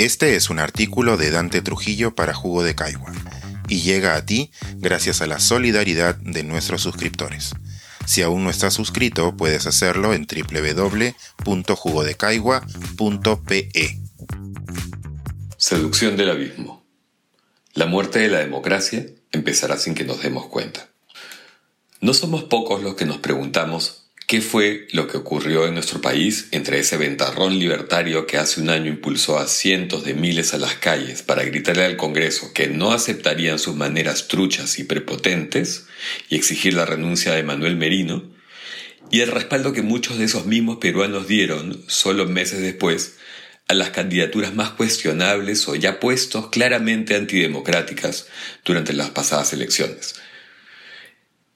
Este es un artículo de Dante Trujillo para Jugo de Caigua y llega a ti gracias a la solidaridad de nuestros suscriptores. Si aún no estás suscrito, puedes hacerlo en www.jugodecaigua.pe. Seducción del abismo. La muerte de la democracia empezará sin que nos demos cuenta. No somos pocos los que nos preguntamos ¿Qué fue lo que ocurrió en nuestro país entre ese ventarrón libertario que hace un año impulsó a cientos de miles a las calles para gritarle al Congreso que no aceptarían sus maneras truchas y prepotentes y exigir la renuncia de Manuel Merino? Y el respaldo que muchos de esos mismos peruanos dieron, solo meses después, a las candidaturas más cuestionables o ya puestos claramente antidemocráticas durante las pasadas elecciones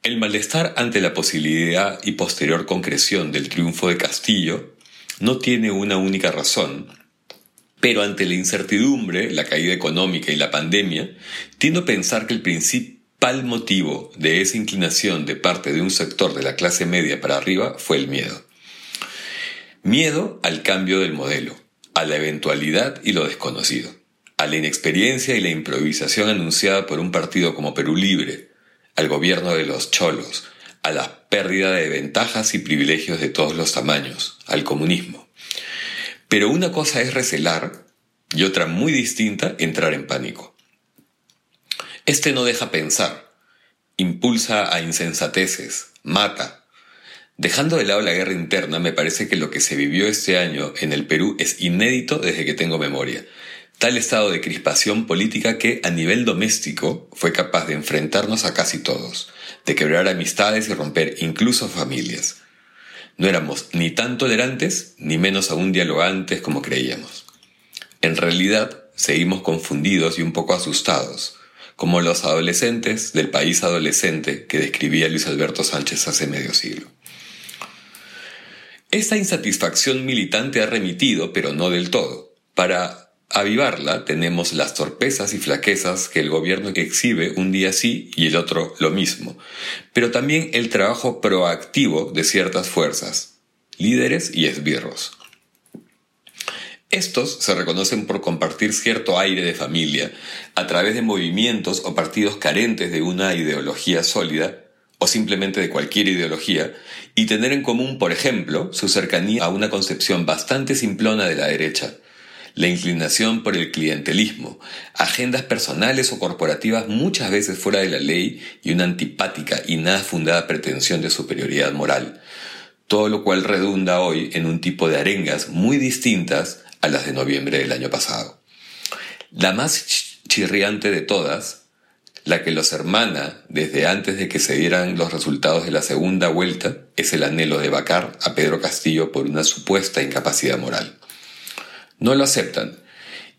el malestar ante la posibilidad y posterior concreción del triunfo de Castillo no tiene una única razón, pero ante la incertidumbre, la caída económica y la pandemia, tiendo a pensar que el principal motivo de esa inclinación de parte de un sector de la clase media para arriba fue el miedo. Miedo al cambio del modelo, a la eventualidad y lo desconocido, a la inexperiencia y la improvisación anunciada por un partido como Perú Libre, al gobierno de los cholos, a la pérdida de ventajas y privilegios de todos los tamaños, al comunismo. Pero una cosa es recelar y otra muy distinta entrar en pánico. Este no deja pensar, impulsa a insensateces, mata. Dejando de lado la guerra interna, me parece que lo que se vivió este año en el Perú es inédito desde que tengo memoria tal estado de crispación política que a nivel doméstico fue capaz de enfrentarnos a casi todos, de quebrar amistades y romper incluso familias. No éramos ni tan tolerantes ni menos aún dialogantes como creíamos. En realidad, seguimos confundidos y un poco asustados, como los adolescentes del país adolescente que describía Luis Alberto Sánchez hace medio siglo. Esta insatisfacción militante ha remitido, pero no del todo, para avivarla tenemos las torpezas y flaquezas que el gobierno exhibe un día sí y el otro lo mismo, pero también el trabajo proactivo de ciertas fuerzas, líderes y esbirros. Estos se reconocen por compartir cierto aire de familia a través de movimientos o partidos carentes de una ideología sólida o simplemente de cualquier ideología, y tener en común, por ejemplo, su cercanía a una concepción bastante simplona de la derecha, la inclinación por el clientelismo, agendas personales o corporativas muchas veces fuera de la ley y una antipática y nada fundada pretensión de superioridad moral, todo lo cual redunda hoy en un tipo de arengas muy distintas a las de noviembre del año pasado. La más chirriante de todas, la que los hermana desde antes de que se dieran los resultados de la segunda vuelta, es el anhelo de vacar a Pedro Castillo por una supuesta incapacidad moral. No lo aceptan,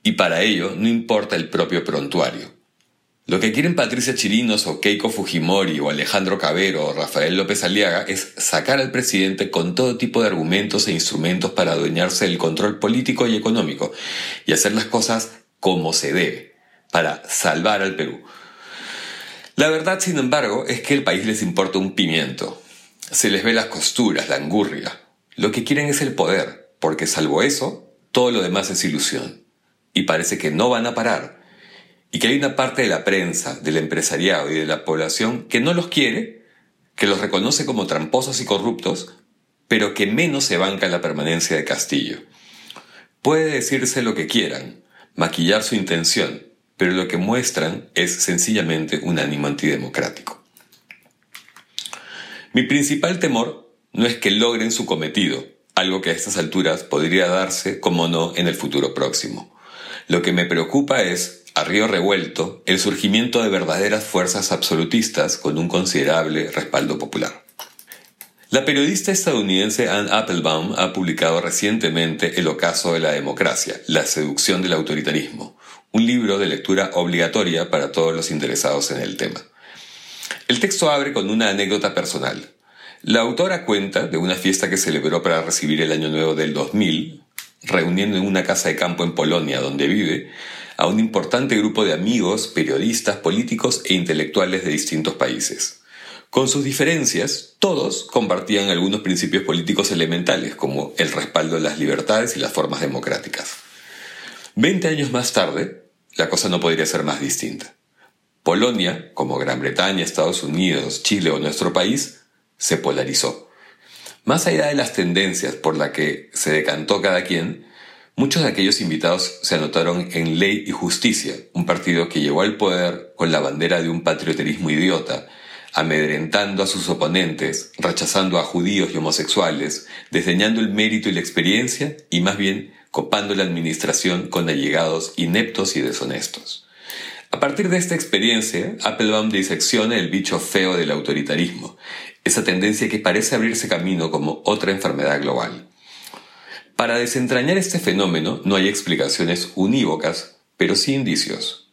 y para ello no importa el propio prontuario. Lo que quieren Patricia Chirinos o Keiko Fujimori o Alejandro Cabero o Rafael López Aliaga es sacar al presidente con todo tipo de argumentos e instrumentos para adueñarse del control político y económico y hacer las cosas como se debe, para salvar al Perú. La verdad, sin embargo, es que el país les importa un pimiento. Se les ve las costuras, la angurria. Lo que quieren es el poder, porque salvo eso, todo lo demás es ilusión. Y parece que no van a parar. Y que hay una parte de la prensa, del empresariado y de la población que no los quiere, que los reconoce como tramposos y corruptos, pero que menos se banca la permanencia de Castillo. Puede decirse lo que quieran, maquillar su intención, pero lo que muestran es sencillamente un ánimo antidemocrático. Mi principal temor no es que logren su cometido, algo que a estas alturas podría darse, como no, en el futuro próximo. Lo que me preocupa es, a río revuelto, el surgimiento de verdaderas fuerzas absolutistas con un considerable respaldo popular. La periodista estadounidense Anne Applebaum ha publicado recientemente El ocaso de la democracia, la seducción del autoritarismo, un libro de lectura obligatoria para todos los interesados en el tema. El texto abre con una anécdota personal. La autora cuenta de una fiesta que celebró para recibir el Año Nuevo del 2000, reuniendo en una casa de campo en Polonia donde vive a un importante grupo de amigos, periodistas, políticos e intelectuales de distintos países. Con sus diferencias, todos compartían algunos principios políticos elementales como el respaldo de las libertades y las formas democráticas. Veinte años más tarde, la cosa no podría ser más distinta. Polonia, como Gran Bretaña, Estados Unidos, Chile o nuestro país, se polarizó. Más allá de las tendencias por las que se decantó cada quien, muchos de aquellos invitados se anotaron en Ley y Justicia, un partido que llegó al poder con la bandera de un patrioterismo idiota, amedrentando a sus oponentes, rechazando a judíos y homosexuales, desdeñando el mérito y la experiencia y más bien copando la administración con allegados ineptos y deshonestos. A partir de esta experiencia, Applebaum disecciona el bicho feo del autoritarismo, esa tendencia que parece abrirse camino como otra enfermedad global. Para desentrañar este fenómeno no hay explicaciones unívocas, pero sí indicios.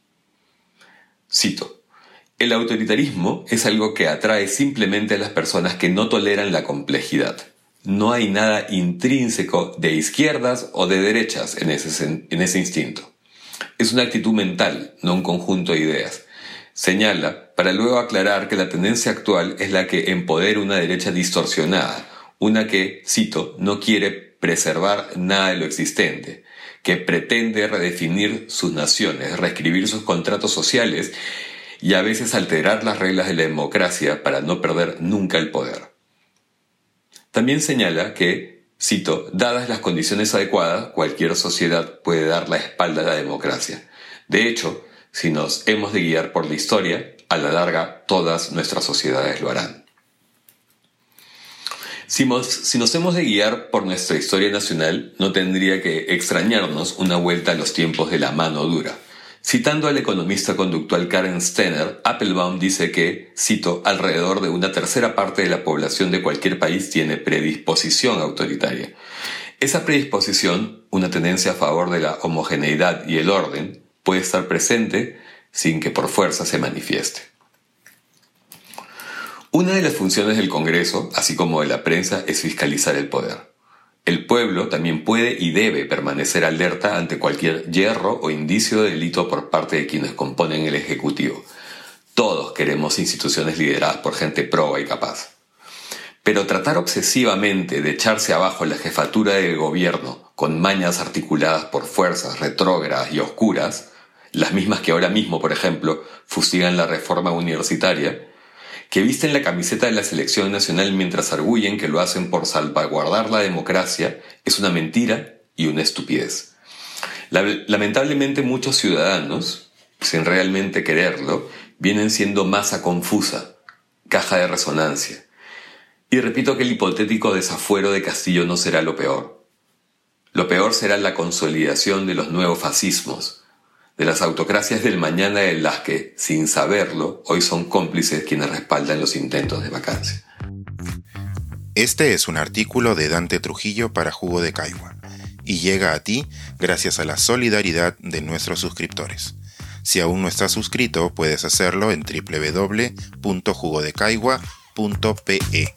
Cito, el autoritarismo es algo que atrae simplemente a las personas que no toleran la complejidad no hay nada intrínseco de izquierdas o de derechas en ese, en ese instinto. Es una actitud mental, no un conjunto de ideas. Señala, para luego aclarar que la tendencia actual es la que empodera una derecha distorsionada, una que, cito, no quiere preservar nada de lo existente, que pretende redefinir sus naciones, reescribir sus contratos sociales y a veces alterar las reglas de la democracia para no perder nunca el poder. También señala que, cito, dadas las condiciones adecuadas, cualquier sociedad puede dar la espalda a la democracia. De hecho, si nos hemos de guiar por la historia, a la larga todas nuestras sociedades lo harán. Si nos, si nos, hemos de guiar por nuestra historia nacional, no tendría que extrañarnos una vuelta a los tiempos de la mano dura. Citando al economista conductual Karen Stenner, Applebaum dice que, cito, alrededor de una tercera parte de la población de cualquier país tiene predisposición autoritaria. Esa predisposición, una tendencia a favor de la homogeneidad y el orden, puede estar presente sin que por fuerza se manifieste. Una de las funciones del Congreso, así como de la prensa, es fiscalizar el poder. El pueblo también puede y debe permanecer alerta ante cualquier hierro o indicio de delito por parte de quienes componen el Ejecutivo. Todos queremos instituciones lideradas por gente proba y capaz. Pero tratar obsesivamente de echarse abajo la jefatura del gobierno con mañas articuladas por fuerzas retrógradas y oscuras, las mismas que ahora mismo, por ejemplo, fustigan la reforma universitaria, que visten la camiseta de la selección nacional mientras arguyen que lo hacen por salvaguardar la democracia es una mentira y una estupidez. Lamentablemente muchos ciudadanos, sin realmente quererlo, vienen siendo masa confusa, caja de resonancia. Y repito que el hipotético desafuero de Castillo no será lo peor. Lo peor será la consolidación de los nuevos fascismos, de las autocracias del mañana de las que, sin saberlo, hoy son cómplices quienes respaldan los intentos de vacancia. Este es un artículo de Dante Trujillo para Jugo de Caigua y llega a ti gracias a la solidaridad de nuestros suscriptores. Si aún no estás suscrito, puedes hacerlo en www.jugodecaigua.pe.